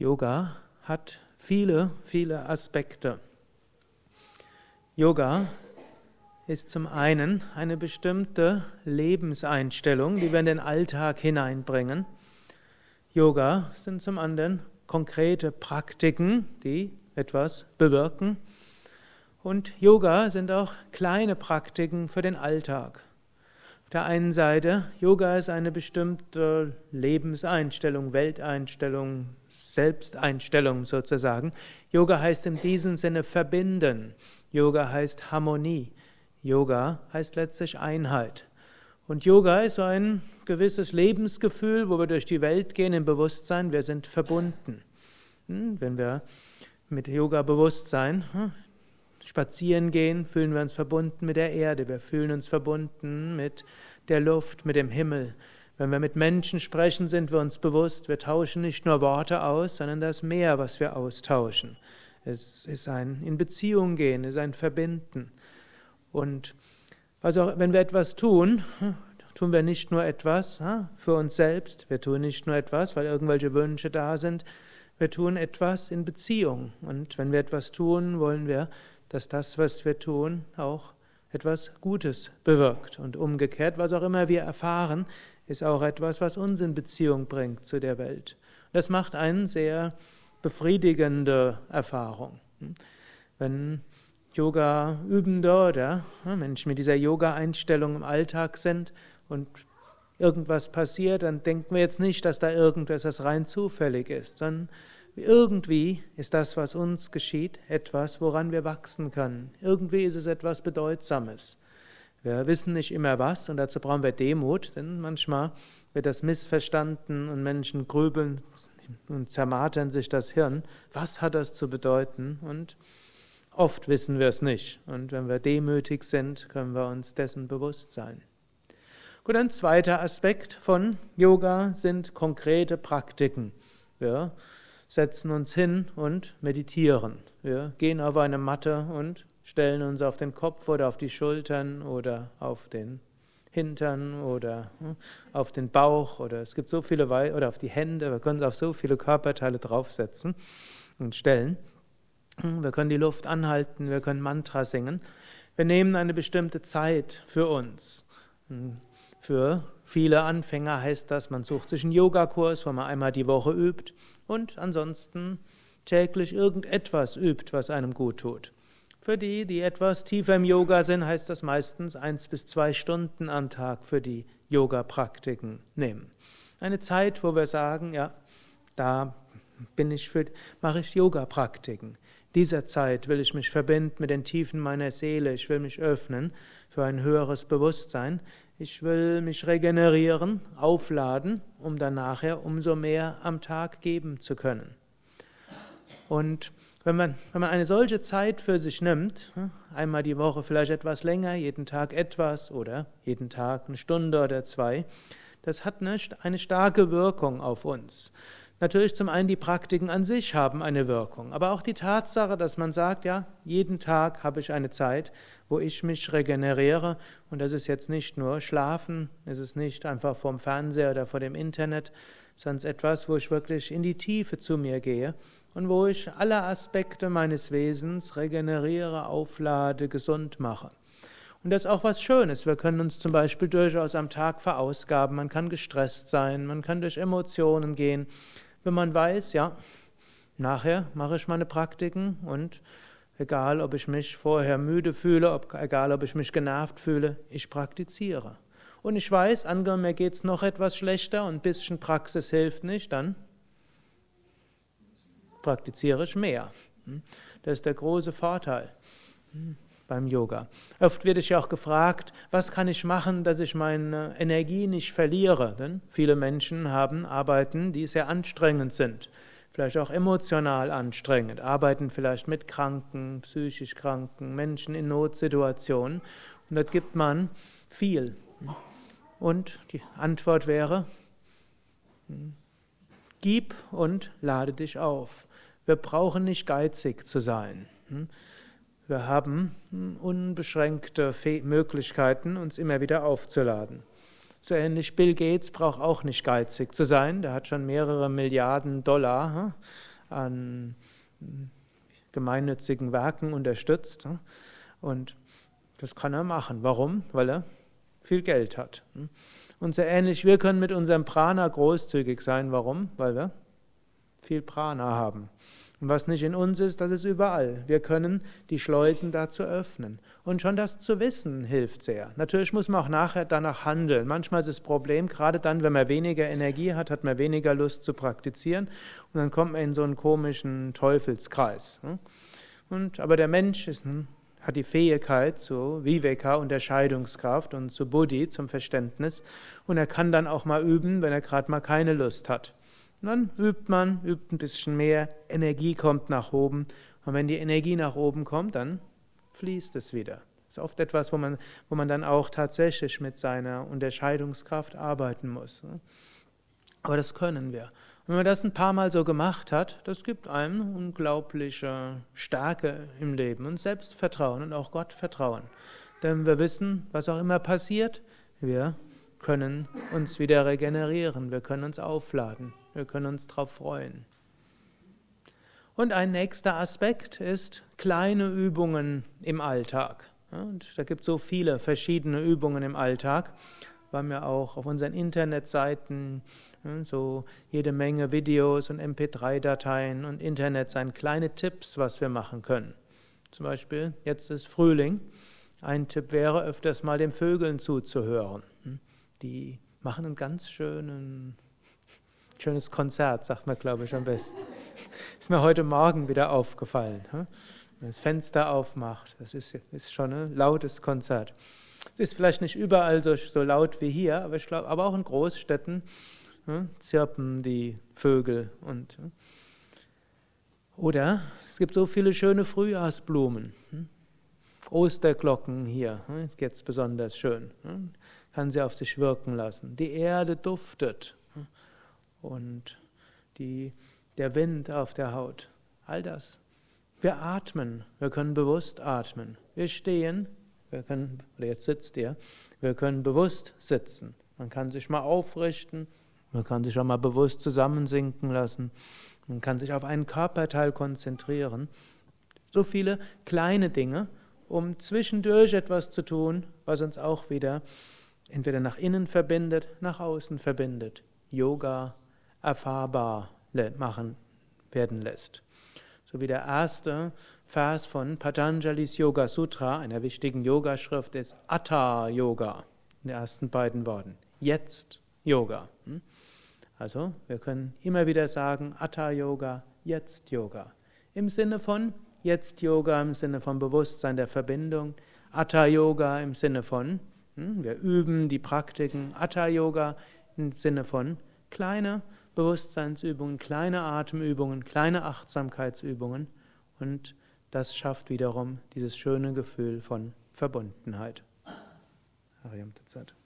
Yoga hat viele, viele Aspekte. Yoga ist zum einen eine bestimmte Lebenseinstellung, die wir in den Alltag hineinbringen. Yoga sind zum anderen konkrete Praktiken, die etwas bewirken. Und Yoga sind auch kleine Praktiken für den Alltag. Auf der einen Seite, Yoga ist eine bestimmte Lebenseinstellung, Welteinstellung, Selbsteinstellung sozusagen. Yoga heißt in diesem Sinne verbinden. Yoga heißt Harmonie. Yoga heißt letztlich Einheit. Und Yoga ist so ein gewisses Lebensgefühl, wo wir durch die Welt gehen im Bewusstsein, wir sind verbunden. Hm, wenn wir mit Yoga-Bewusstsein hm, spazieren gehen, fühlen wir uns verbunden mit der Erde, wir fühlen uns verbunden mit der Luft, mit dem Himmel. Wenn wir mit Menschen sprechen, sind wir uns bewusst, wir tauschen nicht nur Worte aus, sondern das Meer, was wir austauschen. Es ist ein in Beziehung gehen, es ist ein Verbinden. Und also wenn wir etwas tun, tun wir nicht nur etwas für uns selbst, wir tun nicht nur etwas, weil irgendwelche Wünsche da sind, wir tun etwas in Beziehung. Und wenn wir etwas tun, wollen wir, dass das, was wir tun, auch etwas Gutes bewirkt. Und umgekehrt, was auch immer wir erfahren, ist auch etwas, was uns in Beziehung bringt zu der Welt. Das macht eine sehr befriedigende Erfahrung. Wenn Yoga-Übende oder Menschen mit dieser Yoga-Einstellung im Alltag sind und irgendwas passiert, dann denken wir jetzt nicht, dass da irgendwas das rein zufällig ist, sondern irgendwie ist das, was uns geschieht, etwas, woran wir wachsen können. Irgendwie ist es etwas Bedeutsames. Wir wissen nicht immer was und dazu brauchen wir Demut, denn manchmal wird das missverstanden und Menschen grübeln und zermartern sich das Hirn. Was hat das zu bedeuten? Und oft wissen wir es nicht. Und wenn wir demütig sind, können wir uns dessen bewusst sein. Gut, ein zweiter Aspekt von Yoga sind konkrete Praktiken. Wir setzen uns hin und meditieren. Wir gehen auf eine Matte und stellen uns auf den Kopf oder auf die Schultern oder auf den Hintern oder hm, auf den Bauch oder es gibt so viele Wei oder auf die Hände. Wir können auf so viele Körperteile draufsetzen und stellen. Hm, wir können die Luft anhalten, wir können Mantra singen. Wir nehmen eine bestimmte Zeit für uns. Hm, für viele Anfänger heißt das, man sucht sich einen Yogakurs, wo man einmal die Woche übt und ansonsten täglich irgendetwas übt, was einem gut tut. Für die, die etwas tiefer im Yoga sind, heißt das meistens eins bis zwei Stunden am Tag für die Yoga-Praktiken nehmen. Eine Zeit, wo wir sagen, ja, da bin ich für, mache ich Yoga-Praktiken. Dieser Zeit will ich mich verbinden mit den Tiefen meiner Seele. Ich will mich öffnen für ein höheres Bewusstsein. Ich will mich regenerieren, aufladen, um dann nachher umso mehr am Tag geben zu können. Und wenn man, wenn man eine solche Zeit für sich nimmt, einmal die Woche vielleicht etwas länger, jeden Tag etwas oder jeden Tag eine Stunde oder zwei, das hat eine starke Wirkung auf uns. Natürlich zum einen die Praktiken an sich haben eine Wirkung, aber auch die Tatsache, dass man sagt, ja, jeden Tag habe ich eine Zeit, wo ich mich regeneriere und das ist jetzt nicht nur Schlafen, es ist nicht einfach vom Fernseher oder vor dem Internet, sondern etwas, wo ich wirklich in die Tiefe zu mir gehe und wo ich alle Aspekte meines Wesens regeneriere, auflade, gesund mache. Und das ist auch was Schönes. Wir können uns zum Beispiel durchaus am Tag verausgaben. Man kann gestresst sein, man kann durch Emotionen gehen. Wenn man weiß, ja, nachher mache ich meine Praktiken und egal, ob ich mich vorher müde fühle, ob, egal, ob ich mich genervt fühle, ich praktiziere. Und ich weiß, angenommen, mir geht es noch etwas schlechter und ein bisschen Praxis hilft nicht, dann praktiziere ich mehr. Hm? Das ist der große Vorteil hm, beim Yoga. Oft werde ich ja auch gefragt, was kann ich machen, dass ich meine Energie nicht verliere? Denn viele Menschen haben Arbeiten, die sehr anstrengend sind, vielleicht auch emotional anstrengend, arbeiten vielleicht mit Kranken, psychisch Kranken, Menschen in Notsituationen und dort gibt man viel. Und die Antwort wäre, hm, gib und lade dich auf. Wir brauchen nicht geizig zu sein. Wir haben unbeschränkte Möglichkeiten, uns immer wieder aufzuladen. So ähnlich Bill Gates braucht auch nicht geizig zu sein. Der hat schon mehrere Milliarden Dollar hm, an gemeinnützigen Werken unterstützt. Hm. Und das kann er machen. Warum? Weil er viel Geld hat. Hm. Und so ähnlich, wir können mit unserem Prana großzügig sein. Warum? Weil wir viel Prana haben. Und was nicht in uns ist, das ist überall. Wir können die Schleusen dazu öffnen. Und schon das zu wissen hilft sehr. Natürlich muss man auch nachher danach handeln. Manchmal ist das Problem, gerade dann, wenn man weniger Energie hat, hat man weniger Lust zu praktizieren. Und dann kommt man in so einen komischen Teufelskreis. Und, aber der Mensch ist, hat die Fähigkeit zu Viveka, Unterscheidungskraft und zu Buddhi, zum Verständnis. Und er kann dann auch mal üben, wenn er gerade mal keine Lust hat. Und dann übt man, übt ein bisschen mehr, Energie kommt nach oben. Und wenn die Energie nach oben kommt, dann fließt es wieder. Das ist oft etwas, wo man, wo man dann auch tatsächlich mit seiner Unterscheidungskraft arbeiten muss. Aber das können wir. Und wenn man das ein paar Mal so gemacht hat, das gibt einem unglaubliche Stärke im Leben und Selbstvertrauen und auch Gottvertrauen. Denn wir wissen, was auch immer passiert, wir können uns wieder regenerieren, wir können uns aufladen. Wir können uns darauf freuen. Und ein nächster Aspekt ist kleine Übungen im Alltag. Und da gibt es so viele verschiedene Übungen im Alltag. Wir haben ja auch auf unseren Internetseiten so jede Menge Videos und MP3-Dateien und Internetseiten, kleine Tipps, was wir machen können. Zum Beispiel, jetzt ist Frühling. Ein Tipp wäre, öfters mal den Vögeln zuzuhören. Die machen einen ganz schönen Schönes Konzert, sagt man, glaube ich, am besten. Ist mir heute Morgen wieder aufgefallen. Wenn man das Fenster aufmacht, das ist, ist schon ein lautes Konzert. Es ist vielleicht nicht überall so, so laut wie hier, aber, ich glaube, aber auch in Großstädten ne, zirpen die Vögel. Und, oder es gibt so viele schöne Frühjahrsblumen. Osterglocken hier, ist jetzt besonders schön. Kann sie auf sich wirken lassen. Die Erde duftet und die, der Wind auf der Haut. All das. Wir atmen, wir können bewusst atmen. Wir stehen, wir können, oder jetzt sitzt ihr, wir können bewusst sitzen. Man kann sich mal aufrichten, man kann sich auch mal bewusst zusammensinken lassen, man kann sich auf einen Körperteil konzentrieren. So viele kleine Dinge, um zwischendurch etwas zu tun, was uns auch wieder entweder nach innen verbindet, nach außen verbindet. Yoga, erfahrbar machen werden lässt. So wie der erste Vers von Patanjali's Yoga Sutra, einer wichtigen Yogaschrift, ist Atta Yoga, in den ersten beiden Worten. Jetzt Yoga. Hm? Also, wir können immer wieder sagen, Atta Yoga, jetzt Yoga. Im Sinne von jetzt Yoga, im Sinne von Bewusstsein der Verbindung. Atta Yoga im Sinne von, hm, wir üben die Praktiken. Atta Yoga im Sinne von kleine Bewusstseinsübungen, kleine Atemübungen, kleine Achtsamkeitsübungen und das schafft wiederum dieses schöne Gefühl von Verbundenheit. Ariam Tatsat.